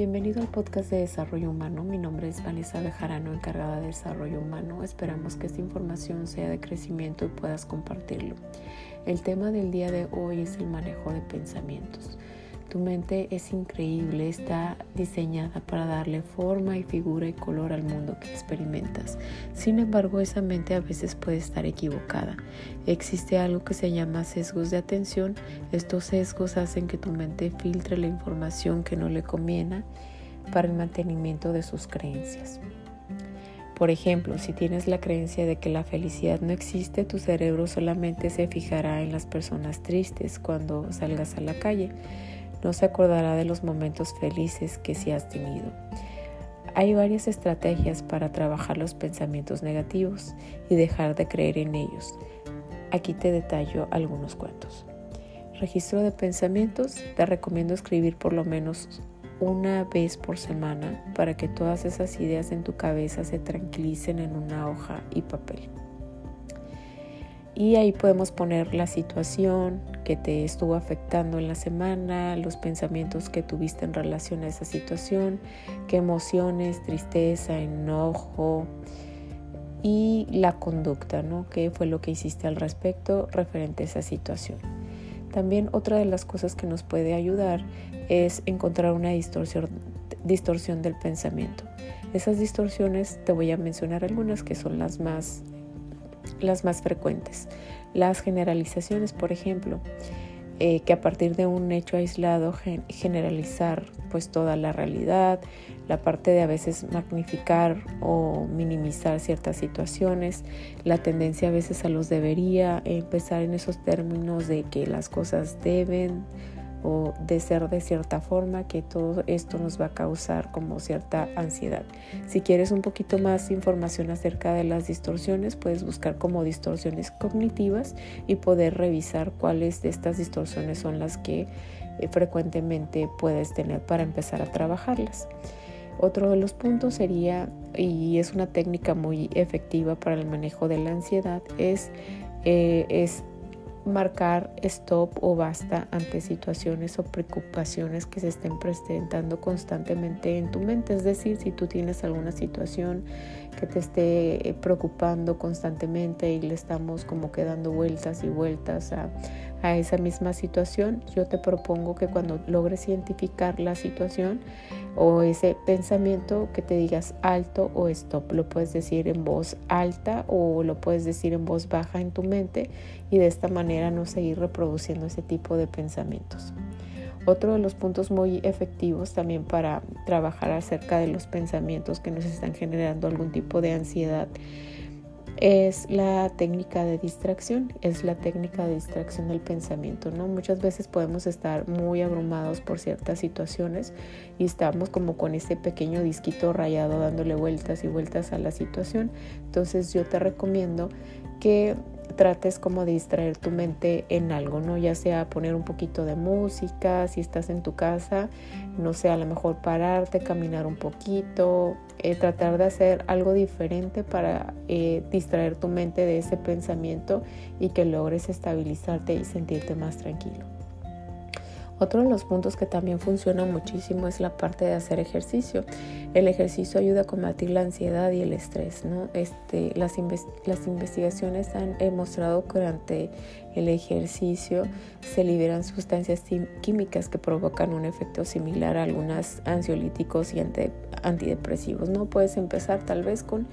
Bienvenido al podcast de Desarrollo Humano. Mi nombre es Vanessa Bejarano, encargada de Desarrollo Humano. Esperamos que esta información sea de crecimiento y puedas compartirlo. El tema del día de hoy es el manejo de pensamientos. Tu mente es increíble, está diseñada para darle forma y figura y color al mundo que experimentas. Sin embargo, esa mente a veces puede estar equivocada. Existe algo que se llama sesgos de atención. Estos sesgos hacen que tu mente filtre la información que no le conviene para el mantenimiento de sus creencias. Por ejemplo, si tienes la creencia de que la felicidad no existe, tu cerebro solamente se fijará en las personas tristes cuando salgas a la calle no se acordará de los momentos felices que sí has tenido. Hay varias estrategias para trabajar los pensamientos negativos y dejar de creer en ellos. Aquí te detallo algunos cuentos. Registro de pensamientos. Te recomiendo escribir por lo menos una vez por semana para que todas esas ideas en tu cabeza se tranquilicen en una hoja y papel. Y ahí podemos poner la situación que te estuvo afectando en la semana, los pensamientos que tuviste en relación a esa situación, qué emociones, tristeza, enojo y la conducta, ¿no? ¿Qué fue lo que hiciste al respecto referente a esa situación? También otra de las cosas que nos puede ayudar es encontrar una distorsión, distorsión del pensamiento. Esas distorsiones te voy a mencionar algunas que son las más las más frecuentes. Las generalizaciones, por ejemplo, eh, que a partir de un hecho aislado generalizar pues toda la realidad, la parte de a veces magnificar o minimizar ciertas situaciones, la tendencia a veces a los debería, empezar en esos términos de que las cosas deben, o de ser de cierta forma que todo esto nos va a causar como cierta ansiedad. Si quieres un poquito más información acerca de las distorsiones, puedes buscar como distorsiones cognitivas y poder revisar cuáles de estas distorsiones son las que eh, frecuentemente puedes tener para empezar a trabajarlas. Otro de los puntos sería, y es una técnica muy efectiva para el manejo de la ansiedad, es, eh, es marcar stop o basta ante situaciones o preocupaciones que se estén presentando constantemente en tu mente. Es decir, si tú tienes alguna situación que te esté eh, preocupando constantemente y le estamos como que dando vueltas y vueltas a, a esa misma situación, yo te propongo que cuando logres identificar la situación o ese pensamiento que te digas alto o stop, lo puedes decir en voz alta o lo puedes decir en voz baja en tu mente y de esta manera no seguir reproduciendo ese tipo de pensamientos. Otro de los puntos muy efectivos también para trabajar acerca de los pensamientos que nos están generando algún tipo de ansiedad es la técnica de distracción, es la técnica de distracción del pensamiento, ¿no? Muchas veces podemos estar muy abrumados por ciertas situaciones y estamos como con ese pequeño disquito rayado dándole vueltas y vueltas a la situación. Entonces yo te recomiendo que trates como de distraer tu mente en algo, ¿no? Ya sea poner un poquito de música, si estás en tu casa, no sé, a lo mejor pararte, caminar un poquito, eh, tratar de hacer algo diferente para eh, distraer tu mente de ese pensamiento y que logres estabilizarte y sentirte más tranquilo. Otro de los puntos que también funciona muchísimo es la parte de hacer ejercicio. El ejercicio ayuda a combatir la ansiedad y el estrés. ¿no? Este, las, investigaciones han demostrado que durante el ejercicio se liberan sustancias químicas que provocan un efecto similar a algunos ansiolíticos y antidepresivos. ¿no? Puedes empezar tal vez con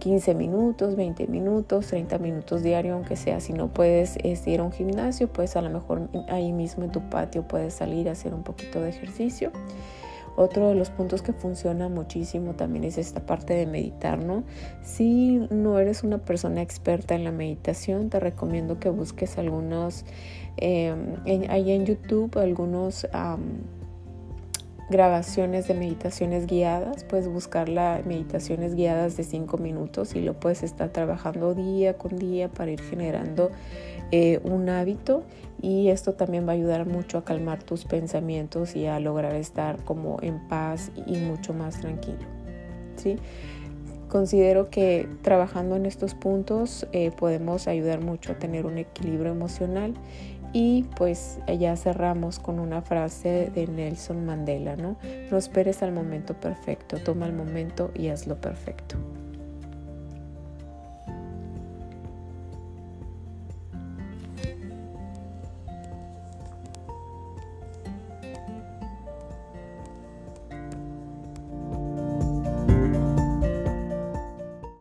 15 minutos, 20 minutos, 30 minutos diario, aunque sea. Si no puedes este, ir a un gimnasio, pues a lo mejor ahí mismo en tu patio puedes salir a hacer un poquito de ejercicio. Otro de los puntos que funciona muchísimo también es esta parte de meditar, ¿no? Si no eres una persona experta en la meditación, te recomiendo que busques algunos, eh, ahí en YouTube, algunos grabaciones de meditaciones guiadas, puedes buscar las meditaciones guiadas de 5 minutos y lo puedes estar trabajando día con día para ir generando eh, un hábito y esto también va a ayudar mucho a calmar tus pensamientos y a lograr estar como en paz y mucho más tranquilo. ¿sí? Considero que trabajando en estos puntos eh, podemos ayudar mucho a tener un equilibrio emocional Y pues ya cerramos con una frase de Nelson Mandela, ¿no? No esperes al momento perfecto, toma el momento y hazlo perfecto.